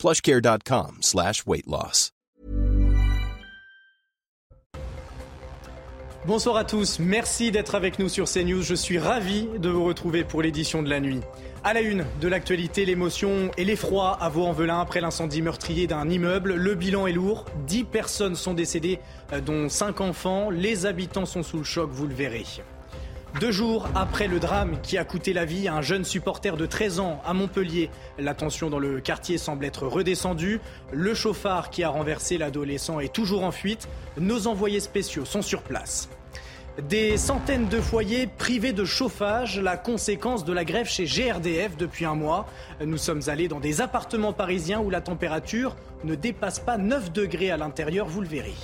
plushcare.com slash. Bonsoir à tous, merci d'être avec nous sur CNews. Je suis ravi de vous retrouver pour l'édition de la nuit. À la une de l'actualité, l'émotion et l'effroi à Vaux-en-Velin après l'incendie meurtrier d'un immeuble. Le bilan est lourd. 10 personnes sont décédées, euh, dont 5 enfants. Les habitants sont sous le choc, vous le verrez. Deux jours après le drame qui a coûté la vie à un jeune supporter de 13 ans à Montpellier, la tension dans le quartier semble être redescendue. Le chauffard qui a renversé l'adolescent est toujours en fuite. Nos envoyés spéciaux sont sur place. Des centaines de foyers privés de chauffage, la conséquence de la grève chez GRDF depuis un mois. Nous sommes allés dans des appartements parisiens où la température ne dépasse pas 9 degrés à l'intérieur, vous le verrez.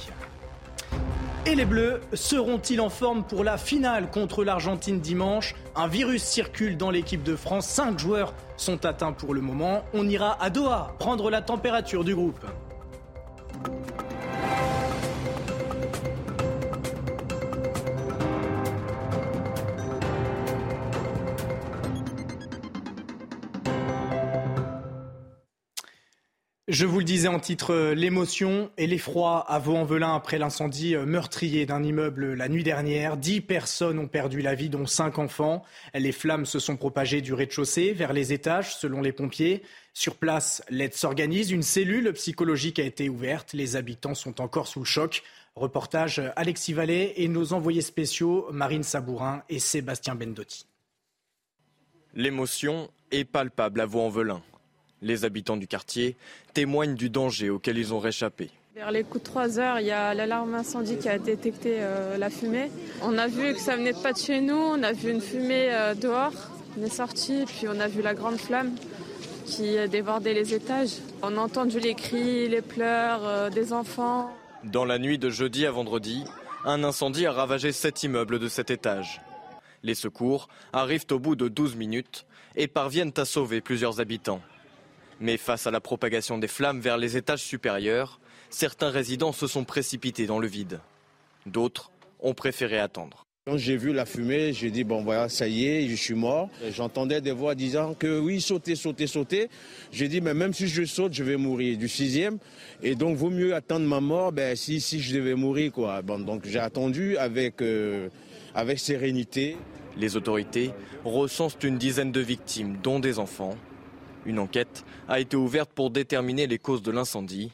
Et les Bleus seront-ils en forme pour la finale contre l'Argentine dimanche? Un virus circule dans l'équipe de France. Cinq joueurs sont atteints pour le moment. On ira à Doha prendre la température du groupe. Je vous le disais en titre, euh, l'émotion et l'effroi à Vaux-en-Velin après l'incendie euh, meurtrier d'un immeuble la nuit dernière. Dix personnes ont perdu la vie, dont cinq enfants. Les flammes se sont propagées du rez-de-chaussée vers les étages, selon les pompiers. Sur place, l'aide s'organise. Une cellule psychologique a été ouverte. Les habitants sont encore sous choc. Reportage Alexis Vallée et nos envoyés spéciaux Marine Sabourin et Sébastien Bendotti. L'émotion est palpable à Vaux-en-Velin. Les habitants du quartier témoignent du danger auquel ils ont réchappé. Vers les coups de 3 heures, il y a l'alarme incendie qui a détecté euh, la fumée. On a vu que ça venait pas de chez nous, on a vu une fumée euh, dehors. On est sorti, puis on a vu la grande flamme qui a débordé les étages. On a entendu les cris, les pleurs euh, des enfants. Dans la nuit de jeudi à vendredi, un incendie a ravagé sept immeubles de cet étage. Les secours arrivent au bout de 12 minutes et parviennent à sauver plusieurs habitants. Mais face à la propagation des flammes vers les étages supérieurs, certains résidents se sont précipités dans le vide. D'autres ont préféré attendre. Quand j'ai vu la fumée, j'ai dit bon voilà, ça y est, je suis mort. J'entendais des voix disant que oui, sautez, sautez, sautez. J'ai dit mais même si je saute, je vais mourir du sixième. Et donc vaut mieux attendre ma mort, ben si, si je devais mourir quoi. Bon, donc j'ai attendu avec, euh, avec sérénité. Les autorités recensent une dizaine de victimes, dont des enfants. Une enquête a été ouverte pour déterminer les causes de l'incendie,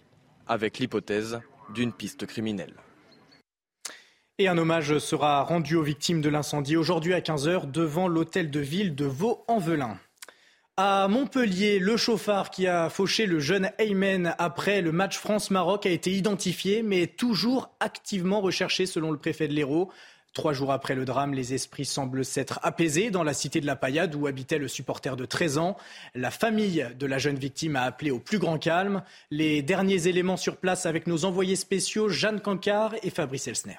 avec l'hypothèse d'une piste criminelle. Et un hommage sera rendu aux victimes de l'incendie aujourd'hui à 15h devant l'hôtel de ville de Vaux-en-Velin. À Montpellier, le chauffard qui a fauché le jeune Aymen après le match France-Maroc a été identifié, mais toujours activement recherché selon le préfet de l'Hérault. Trois jours après le drame, les esprits semblent s'être apaisés dans la cité de la Paillade où habitait le supporter de 13 ans. La famille de la jeune victime a appelé au plus grand calme. Les derniers éléments sur place avec nos envoyés spéciaux Jeanne Cancard et Fabrice Elsner.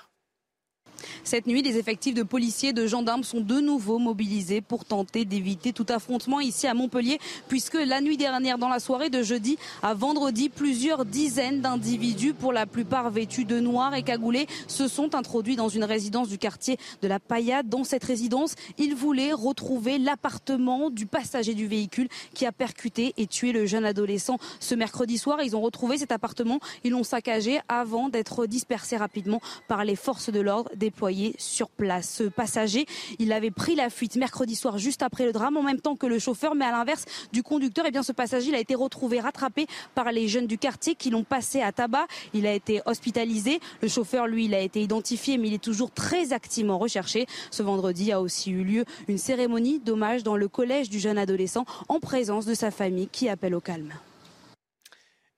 Cette nuit, des effectifs de policiers et de gendarmes sont de nouveau mobilisés pour tenter d'éviter tout affrontement ici à Montpellier, puisque la nuit dernière, dans la soirée de jeudi à vendredi, plusieurs dizaines d'individus, pour la plupart vêtus de noir et cagoulés, se sont introduits dans une résidence du quartier de la Paillade. Dans cette résidence, ils voulaient retrouver l'appartement du passager du véhicule qui a percuté et tué le jeune adolescent ce mercredi soir. Ils ont retrouvé cet appartement, ils l'ont saccagé avant d'être dispersés rapidement par les forces de l'ordre sur place. Ce passager, il avait pris la fuite mercredi soir juste après le drame en même temps que le chauffeur, mais à l'inverse du conducteur, eh ce passager, a été retrouvé rattrapé par les jeunes du quartier qui l'ont passé à tabac. Il a été hospitalisé. Le chauffeur, lui, il a été identifié, mais il est toujours très activement recherché. Ce vendredi a aussi eu lieu une cérémonie d'hommage dans le collège du jeune adolescent en présence de sa famille qui appelle au calme.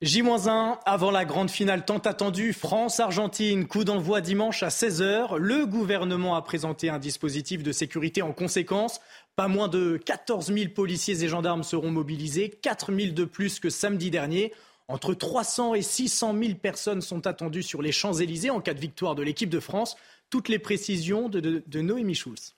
J-1 avant la grande finale tant attendue France-Argentine. Coup d'envoi dimanche à 16h. Le gouvernement a présenté un dispositif de sécurité en conséquence. Pas moins de 14 000 policiers et gendarmes seront mobilisés, 4 000 de plus que samedi dernier. Entre 300 et 600 000 personnes sont attendues sur les Champs-Élysées en cas de victoire de l'équipe de France. Toutes les précisions de, de Noémie Schulz.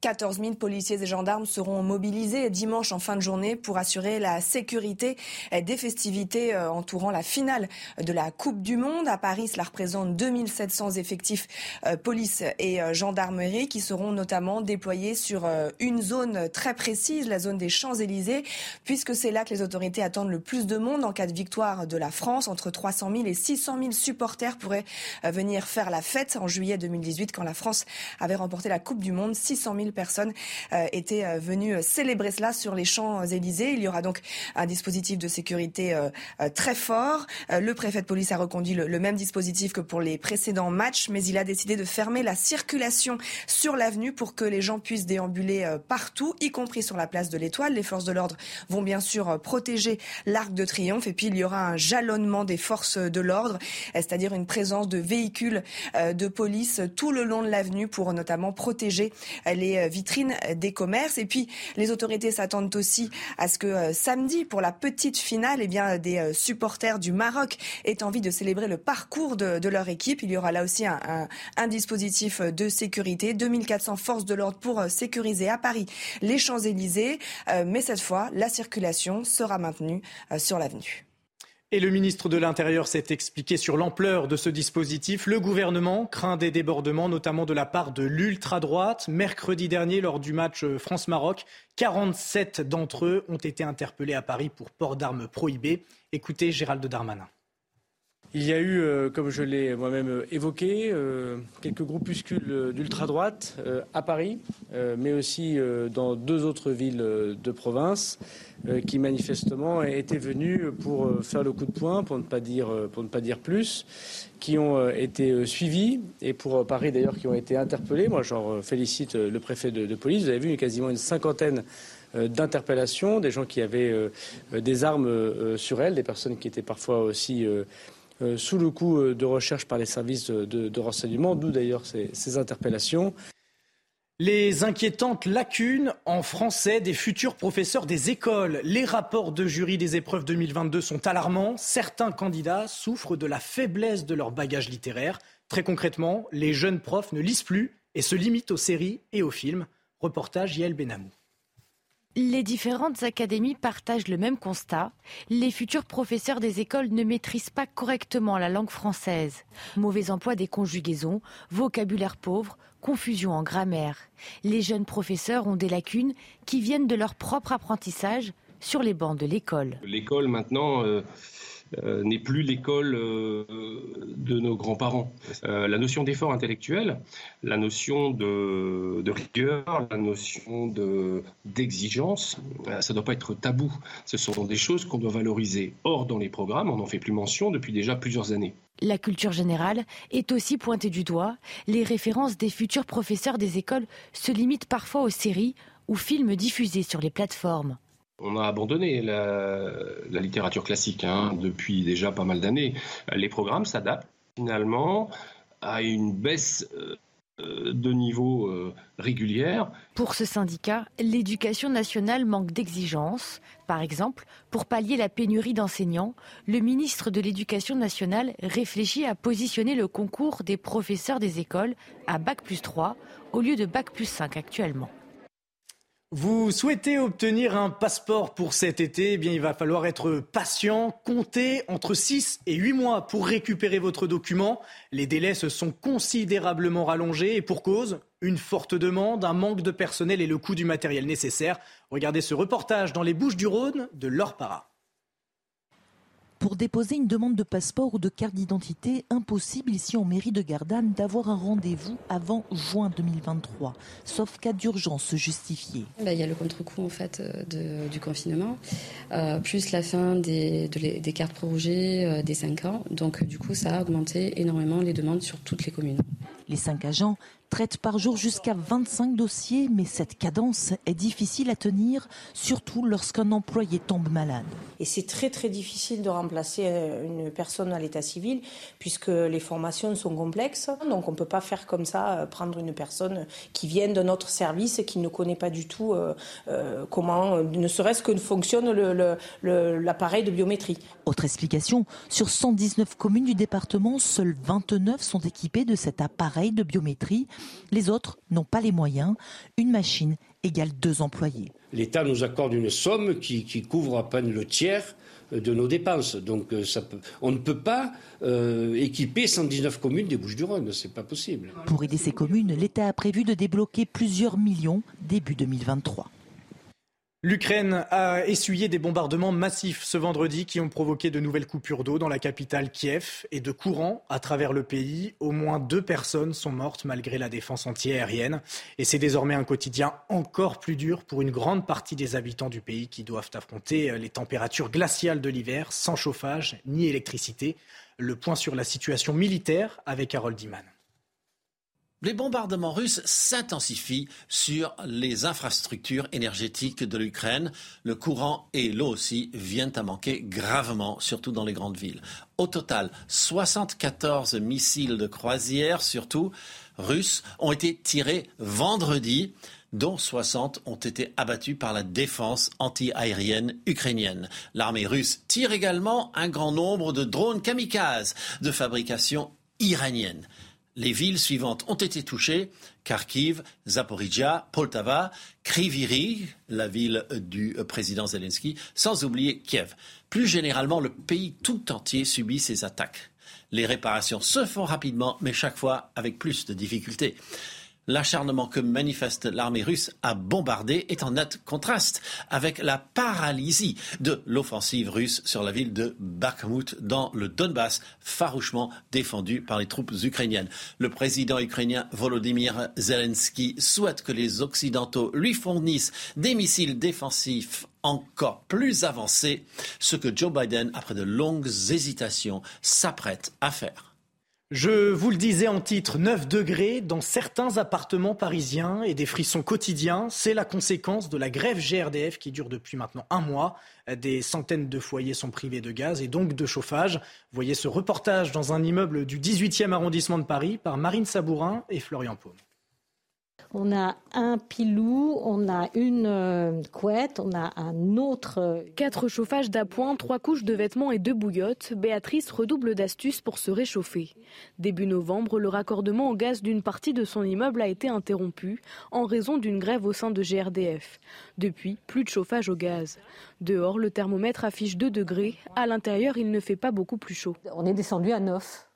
14 000 policiers et gendarmes seront mobilisés dimanche en fin de journée pour assurer la sécurité des festivités euh, entourant la finale de la Coupe du Monde. À Paris, cela représente 2700 effectifs euh, police et euh, gendarmerie qui seront notamment déployés sur une zone très précise, la zone des Champs-Élysées, puisque c'est là que les autorités attendent le plus de monde en cas de victoire de la France. Entre 300 000 et 600 000 supporters pourraient venir faire la fête en juillet 2018 quand la France avait remporté la Coupe du Monde. 600 000 personnes euh, étaient euh, venues euh, célébrer cela sur les Champs-Élysées. Il y aura donc un dispositif de sécurité très fort. Le préfet de police a reconduit le, même dispositif que pour les précédents matchs, mais il a décidé de fermer la circulation sur l'avenue pour que les gens puissent déambuler partout, y compris sur la place de l'Étoile. Les forces de l'ordre vont bien sûr protéger l'Arc de Triomphe et puis il y aura un jalonnement des forces de l'ordre, c'est-à-dire une présence de véhicules de police tout le long de l'avenue pour notamment protéger les euh, vitrines des commerces. Et puis, les autorités s'attendent aussi à ce que euh, samedi, pour la petite finale, eh bien, des euh, supporters du Maroc aient envie de célébrer le parcours de, leur équipe. Il y aura là aussi un, dispositif de sécurité. 2400 forces de l'ordre pour sécuriser à Paris les Champs-Élysées. mais cette fois, la circulation sera maintenue sur l'avenue. Et le ministre de l'Intérieur s'est expliqué sur l'ampleur de ce dispositif. Le gouvernement craint des débordements, notamment de la part de l'ultra-droite. Mercredi dernier, lors du match France-Maroc, 47 d'entre eux ont été interpellés à Paris pour port d'armes prohibées. Écoutez Gérald Darmanin. Il y a eu, euh, comme je l'ai moi-même euh, évoqué, euh, quelques groupuscules d'ultra-droite à Paris, mais aussi dans deux autres villes de province, qui manifestement étaient venus pour faire le coup de poing, pour ne pas dire, pour ne pas dire plus, qui ont été suivis, et pour Paris d'ailleurs qui ont été interpellés. Moi, j'en félicite le préfet de, de, police. Vous avez vu, quasiment une cinquantaine d'interpellations, des gens qui avaient des armes sur elles, des personnes qui étaient parfois aussi sous le coup euh, de recherche par les services de, renseignement, d'où d'ailleurs ces, interpellations. Les inquiétantes lacunes en français des futurs professeurs des écoles. Les rapports de jury des épreuves 2022 sont alarmants. Certains candidats souffrent de la faiblesse de leur bagage littéraire. Très concrètement, les jeunes profs ne lisent plus et se limitent aux séries et aux films. Reportage Yael Benamou. Les différentes académies partagent le même constat. Les futurs professeurs des écoles ne maîtrisent pas correctement la langue française. Mauvais emploi des conjugaisons, vocabulaire pauvre, confusion en grammaire. Les jeunes professeurs ont des lacunes qui viennent de leur propre apprentissage sur les bancs de l'école. L'école maintenant... Euh, euh, n'est plus l'école euh, de nos grands-parents. Euh, la notion d'effort intellectuel, la notion de, rigueur, la notion d'exigence, ça ne doit pas être tabou. Ce sont des choses qu'on doit valoriser. Or, dans les programmes, on n'en fait plus mention depuis déjà plusieurs années. La culture générale est aussi pointée du doigt. Les références des futurs professeurs des écoles se limitent parfois aux séries ou films diffusés sur les plateformes. On a abandonné la, littérature classique hein, depuis déjà pas mal d'années. Les programmes s'adaptent finalement à une baisse euh, de niveau euh, régulière. Pour ce syndicat, l'éducation nationale manque d'exigences. Par exemple, pour pallier la pénurie d'enseignants, le ministre de l'Éducation nationale réfléchit à positionner le concours des professeurs des écoles à Bac plus 3 au lieu de Bac plus 5 actuellement. Vous souhaitez obtenir un passeport pour cet été Eh bien, il va falloir être patient, compter entre 6 et 8 mois pour récupérer votre document. Les délais se sont considérablement rallongés et pour cause, une forte demande, un manque de personnel et le coût du matériel nécessaire. Regardez ce reportage dans les Bouches du Rhône de Laure Para. Pour déposer une demande de passeport ou de carte d'identité, impossible ici en mairie de Gardanne d'avoir un rendez-vous avant juin 2023, sauf cas d'urgence justifiée. Bah, il y a le contre-coup en fait euh, du confinement, euh, plus la fin des, des cartes prorogées euh, des 5 ans. Donc du coup, ça a augmenté énormément les demandes sur toutes les communes. Les cinq agents traite par jour jusqu'à 25 dossiers, mais cette cadence est difficile à tenir, surtout lorsqu'un employé tombe malade. Et c'est très très difficile de remplacer euh, une personne à l'état civil, puisque les formations sont complexes. Donc on ne peut pas faire comme ça, euh, prendre une personne qui vient d'un autre service et qui ne connaît pas du tout euh, comment, ne serait-ce que fonctionne l'appareil de biométrie. Autre explication, sur 119 communes du département, seules 29 sont équipées de cet appareil de biométrie. Les autres n'ont pas les moyens. Une machine égale deux employés. L'État nous accorde une somme qui, couvre à peine le tiers de nos dépenses. Donc euh, on ne peut pas euh, équiper 119 communes des Bouches-du-Rhône, c'est pas possible. Pour aider ces communes, l'État a prévu de débloquer plusieurs millions début 2023. L'Ukraine a essuyé des bombardements massifs ce vendredi qui ont provoqué de nouvelles coupures d'eau dans la capitale Kiev et de courant à travers le pays. Au moins deux personnes sont mortes malgré la défense antiaérienne. Et c'est désormais un quotidien encore plus dur pour une grande partie des habitants du pays qui doivent affronter les températures glaciales de l'hiver sans chauffage ni électricité. Le point sur la situation militaire avec Harold Diman. Les bombardements russes s'intensifient sur les infrastructures énergétiques de l'Ukraine. Le courant et l'eau aussi viennent à manquer gravement, surtout dans les grandes villes. Au total, 74 missiles de croisière, surtout russes, ont été tirés vendredi dont 60 ont été abattus par la défense anti-aérienne ukrainienne. L'armée russe tire également un grand nombre de drones kamikazes de fabrication iranienne. Les villes suivantes ont été touchées Kharkiv, Zaporizhia, Poltava, Kriviri, la ville du président Zelensky, sans oublier Kiev. Plus généralement, le pays tout entier subit ces attaques. Les réparations se font rapidement, mais chaque fois avec plus de difficultés. L'acharnement que manifeste l'armée russe à bombarder est en net contraste avec la paralysie de l'offensive russe sur la ville de Bakhmut dans le Donbass, farouchement défendue par les troupes ukrainiennes. Le président ukrainien Volodymyr Zelensky souhaite que les Occidentaux lui fournissent des missiles défensifs encore plus avancés, ce que Joe Biden, après de longues hésitations, s'apprête à faire. Je vous le disais en titre, 9 degrés dans certains appartements parisiens et des frissons quotidiens. C'est la conséquence de la grève GRDF qui dure depuis maintenant un mois. Des centaines de foyers sont privés de gaz et donc de chauffage. Voyez ce reportage dans un immeuble du 18e arrondissement de Paris par Marine Sabourin et Florian Paume. On a un pilou, on a une euh, couette, on a un autre. Euh, Quatre chauffages d'appoint, trois couches de vêtements et deux bouillottes. Béatrice redouble d'astuces pour se réchauffer. Début novembre, le raccordement au gaz d'une partie de son immeuble a été interrompu en raison d'une grève au sein de GRDF. Depuis, plus de chauffage au gaz. Dehors, le thermomètre affiche 2 degrés. À l'intérieur, il ne fait pas beaucoup plus chaud. On est descendu à 9.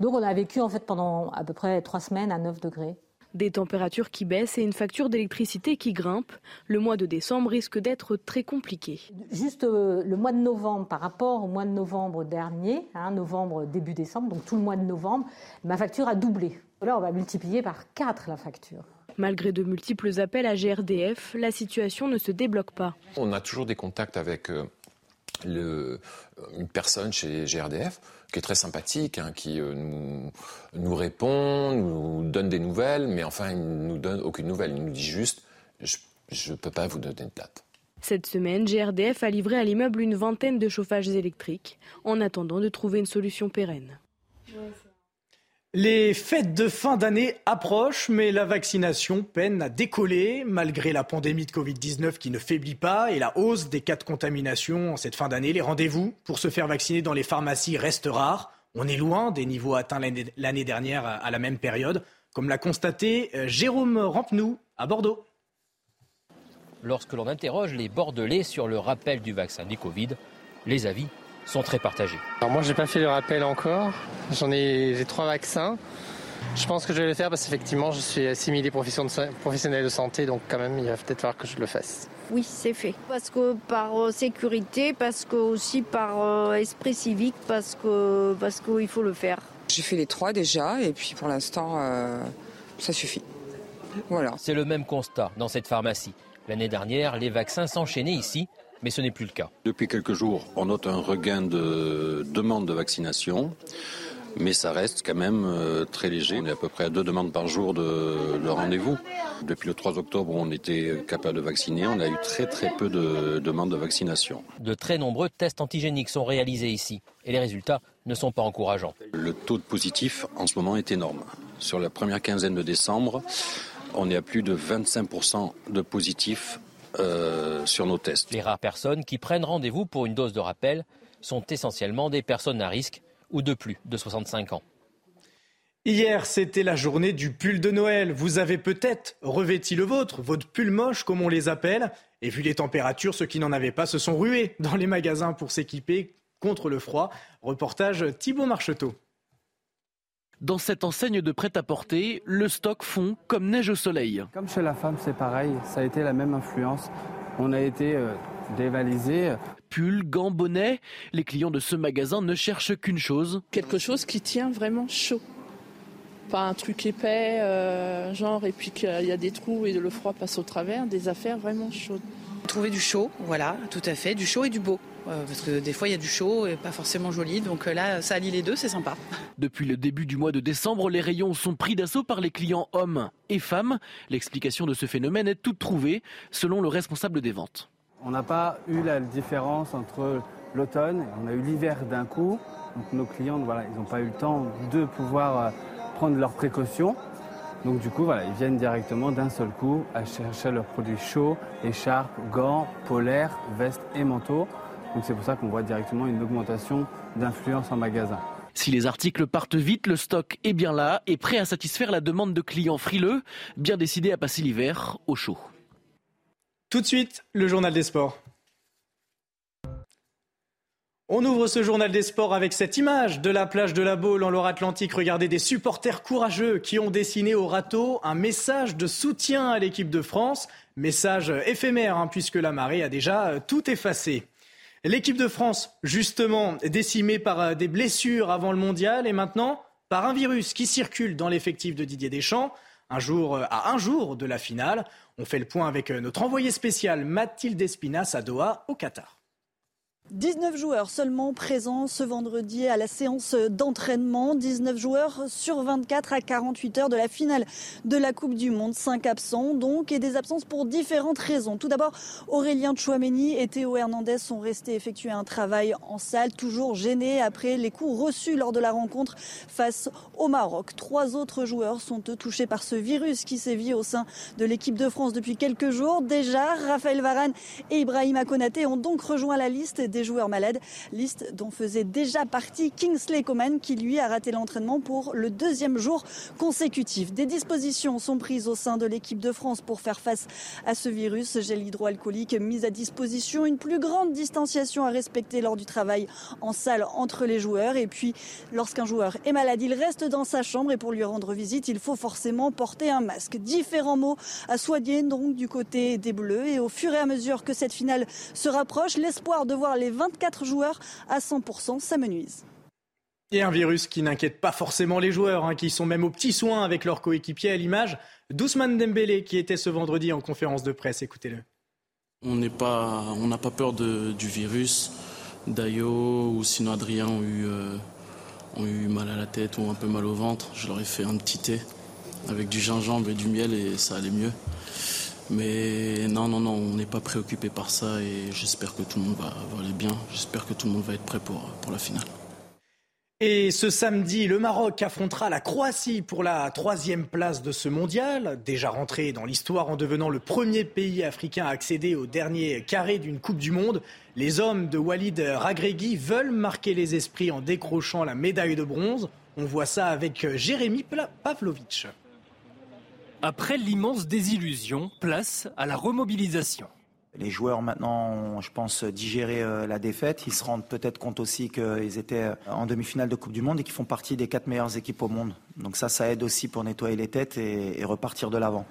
Donc on a vécu en fait pendant à peu près trois semaines à 9 degrés. Des températures qui baissent et une facture d'électricité qui grimpe. Le mois de décembre risque d'être très compliqué. Juste euh, le mois de novembre par rapport au mois de novembre dernier, hein, novembre début décembre, donc tout le mois de novembre, ma facture a doublé. Là, on va multiplier par 4 la facture. Malgré de multiples appels à GRDF, la situation ne se débloque pas. On a toujours des contacts avec euh, le, une personne chez GRDF qui est très sympathique, hein, qui euh, nous, nous, répond, nous donne des nouvelles, mais enfin, il ne nous donne aucune nouvelle. Il nous dit juste Je ne peux pas vous donner de date. Cette semaine, GRDF a livré à l'immeuble une vingtaine de chauffages électriques, en attendant de trouver une solution pérenne. Les fêtes de fin d'année approchent, mais la vaccination peine à décoller malgré la pandémie de Covid-19 qui ne faiblit pas et la hausse des cas de contamination en cette fin d'année. Les rendez-vous pour se faire vacciner dans les pharmacies restent rares. On est loin des niveaux atteints l'année dernière à la même période, comme l'a constaté euh, Jérôme Rampenou à Bordeaux. Lorsque l'on interroge les Bordelais sur le rappel du vaccin du Covid, les avis sont très partagés. Alors moi, j'ai pas fait le rappel encore. J'en ai, j'ai trois vaccins. Je pense que je vais le faire parce qu'effectivement, je suis assimilé professionnel de santé, donc quand même, il va peut-être falloir que je le fasse. Oui, c'est fait. Parce que par euh, sécurité, parce que aussi par euh, esprit civique, parce que parce qu'il faut le faire. J'ai fait les trois déjà, et puis pour l'instant, euh, ça suffit. Voilà. C'est le même constat dans cette pharmacie. L'année dernière, les vaccins s'enchaînaient ici mais ce n'est plus le cas. Depuis quelques jours, on note un regain de demande de vaccination. mais ça reste quand même euh, très léger. On est à peu près à deux demandes par jour de, rendez-vous. Depuis le 3 octobre, on était capable de vacciner. On a eu très très peu de demandes de vaccination. De très nombreux tests antigéniques sont réalisés ici et les résultats ne sont pas encourageants. Le taux de positif en ce moment est énorme. Sur la première quinzaine de décembre, on est à plus de 25% de positifs euh, sur nos tests. Les rares personnes qui prennent rendez-vous pour une dose de rappel sont essentiellement des personnes à risque ou de plus de 65 ans. Hier, c'était la journée du pull de Noël. Vous avez peut-être revêti le vôtre, votre pull moche comme on les appelle. Et vu les températures, ceux qui n'en avaient pas se sont rués dans les magasins pour s'équiper contre le froid. Reportage Thibault Marcheteau. Dans cette enseigne de prêt-à-porter, le stock fond comme neige au soleil. Comme chez la femme, c'est pareil, ça a été la même influence. On a été euh, dévalisé. Pull, gants, bonnets, les clients de ce magasin ne cherchent qu'une chose. Quelque chose qui tient vraiment chaud. Pas un truc épais, euh, genre, et puis qu'il y a des trous et le froid passe au travers, des affaires vraiment chaudes. Trouver du chaud, voilà, tout à fait, du chaud et du beau. Euh, parce que des fois il y a du chaud et pas forcément joli, donc euh, là ça allie les deux, c'est sympa. Depuis le début du mois de décembre, les rayons sont pris d'assaut par les clients hommes et femmes. L'explication de ce phénomène est toute trouvée, selon le responsable des ventes. On n'a pas eu la différence entre l'automne, on a eu l'hiver d'un coup. Donc nos clients, voilà, ils n'ont pas eu le temps de pouvoir euh, prendre leurs précautions. Donc du coup, voilà, ils viennent directement d'un seul coup à chercher leurs produits chauds, écharpes, gants, polaires, vestes et manteaux. Donc c'est pour ça qu'on voit directement une augmentation d'influence en magasin. Si les articles partent vite, le stock est bien là et prêt à satisfaire la demande de clients frileux, bien décidés à passer l'hiver au chaud. Tout de suite, le journal des sports. On ouvre ce journal des sports avec cette image de la plage de la Baule en Loire-Atlantique. Regardez des supporters courageux qui ont dessiné au râteau un message de soutien à l'équipe de France. Message éphémère hein, puisque la marée a déjà tout effacé. L'équipe de France, justement, décimée par euh, des blessures avant le mondial et maintenant par un virus qui circule dans l'effectif de Didier Deschamps. Un jour, euh, à un jour de la finale, on fait le point avec euh, notre envoyé spécial Mathilde Espinas à Doha, au Qatar. 19 joueurs seulement présents ce vendredi à la séance d'entraînement. 19 joueurs sur 24 à 48 heures de la finale de la Coupe du Monde. 5 absents donc et des absences pour différentes raisons. Tout d'abord, Aurélien Chouameni et Théo Hernandez sont restés effectuer un travail en salle, toujours gênés après les coups reçus lors de la rencontre face au Maroc. Trois autres joueurs sont touchés par ce virus qui sévit au sein de l'équipe de France depuis quelques jours. Déjà, Raphaël Varane et Ibrahim Konaté ont donc rejoint la liste des joueurs malades, liste dont faisait déjà partie Kingsley Coman qui lui a raté l'entraînement pour le deuxième jour consécutif. Des dispositions sont prises au sein de l'équipe de France pour faire face à ce virus, gel hydroalcoolique mise à disposition, une plus grande distanciation à respecter lors du travail en salle entre les joueurs. Et puis lorsqu'un joueur est malade, il reste dans sa chambre. Et pour lui rendre visite, il faut forcément porter un masque. Différents mots à soigner donc du côté des Bleus. Et au fur et à mesure que cette finale se rapproche, l'espoir de voir les 24 joueurs à 100% s'amenuisent. Et un virus qui n'inquiète pas forcément les joueurs, hein, qui sont même aux petits soins avec leurs coéquipiers à l'image d'Ousmane Dembélé qui était ce vendredi en conférence de presse. Écoutez-le. On n'a pas, pas peur du virus. Dayo ou sinon Adrien ont eu, euh, ont eu mal à la tête ou un peu mal au ventre. Je leur ai fait un petit thé avec du gingembre et du miel et ça allait mieux. Mais non, non, non, on n'est pas préoccupé par ça et j'espère que tout le monde va, aller bien. J'espère que tout le monde va être prêt pour, pour la finale. Et ce samedi, le Maroc affrontera la Croatie pour la troisième place de ce mondial, déjà rentré dans l'histoire en devenant le premier pays africain à accéder au dernier carré d'une Coupe du Monde. Les hommes de Walid Ragregui veulent marquer les esprits en décrochant la médaille de bronze. On voit ça avec Jérémy Pavlovic. Après l'immense désillusion, place à la remobilisation. Les joueurs maintenant ont, je pense, digéré euh, la défaite. Ils se rendent peut-être compte aussi qu'ils étaient euh, en demi-finale de Coupe du Monde et qu'ils font partie des quatre meilleures équipes au monde. Donc ça, ça aide aussi pour nettoyer les têtes et, repartir de l'avant.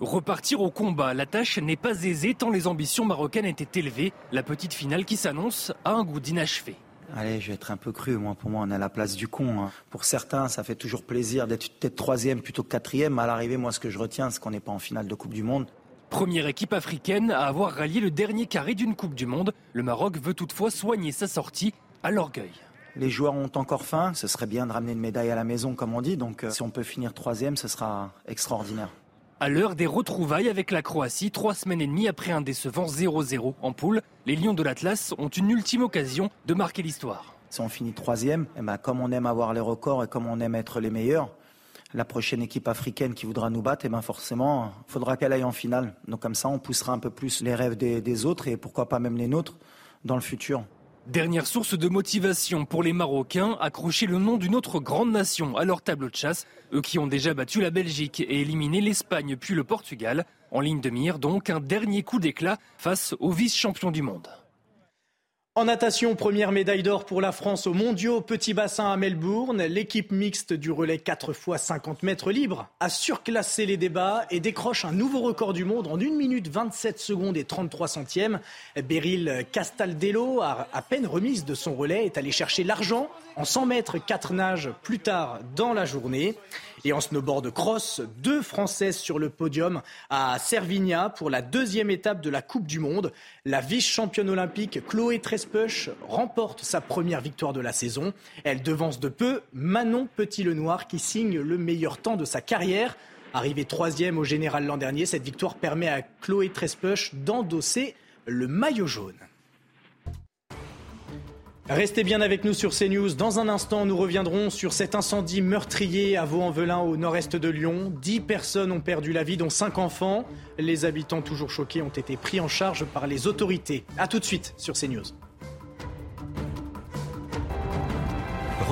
Repartir au combat, la tâche n'est pas aisée tant les ambitions marocaines étaient élevées. La petite finale qui s'annonce a un goût d'inachevé. Allez, je vais être un peu cru. Moi, pour moi, on est à la place du con. Hein. Pour certains, ça fait toujours plaisir d'être peut-être troisième plutôt que quatrième. À l'arrivée, moi, ce que je retiens, c'est qu'on n'est pas en finale de Coupe du Monde. Première équipe africaine à avoir rallié le dernier carré d'une Coupe du Monde, le Maroc veut toutefois soigner sa sortie à l'orgueil. Les joueurs ont encore faim. Ce serait bien de ramener une médaille à la maison, comme on dit. Donc, euh, si on peut finir troisième, ce sera extraordinaire. À l'heure des retrouvailles avec la Croatie, trois semaines et demie après un décevant 0-0 en poule, les Lions de l'Atlas ont une ultime occasion de marquer l'histoire. Si on finit troisième, eh ben, comme on aime avoir les records et comme on aime être les meilleurs, la prochaine équipe africaine qui voudra nous battre, eh ben forcément, il faudra qu'elle aille en finale. Donc comme ça, on poussera un peu plus les rêves des autres et pourquoi pas même les nôtres dans le futur. Dernière source de motivation pour les Marocains, accrocher le nom d'une autre grande nation à leur tableau de chasse, eux qui ont déjà battu la Belgique et éliminé l'Espagne puis le Portugal. En ligne de mire, donc, un dernier coup d'éclat face aux vice-champions du monde. En natation, première médaille d'or pour la France aux mondiaux petit bassin à Melbourne. L'équipe mixte du relais 4 x 50 mètres libre a surclassé les débats et décroche un nouveau record du monde en 1 minute 27 secondes et 33 centièmes. Beryl Castaldello, à peine remise de son relais, est allé chercher l'argent en 100 mètres 4 nages plus tard dans la journée. Et en snowboard cross, deux Françaises sur le podium à Servigna pour la deuxième étape de la Coupe du Monde. La vice-championne olympique Chloé Trespeuch remporte sa première victoire de la saison. Elle devance de peu Manon Petit-Lenoir qui signe le meilleur temps de sa carrière. Arrivée troisième au général l'an dernier, cette victoire permet à Chloé Trespeuch d'endosser le maillot jaune. Restez bien avec nous sur CNews. Dans un instant, nous reviendrons sur cet incendie meurtrier à Vaux-en-Velin au nord-est de Lyon. Dix personnes ont perdu la vie, dont cinq enfants. Les habitants, toujours choqués, ont été pris en charge par les autorités. A tout de suite sur CNews.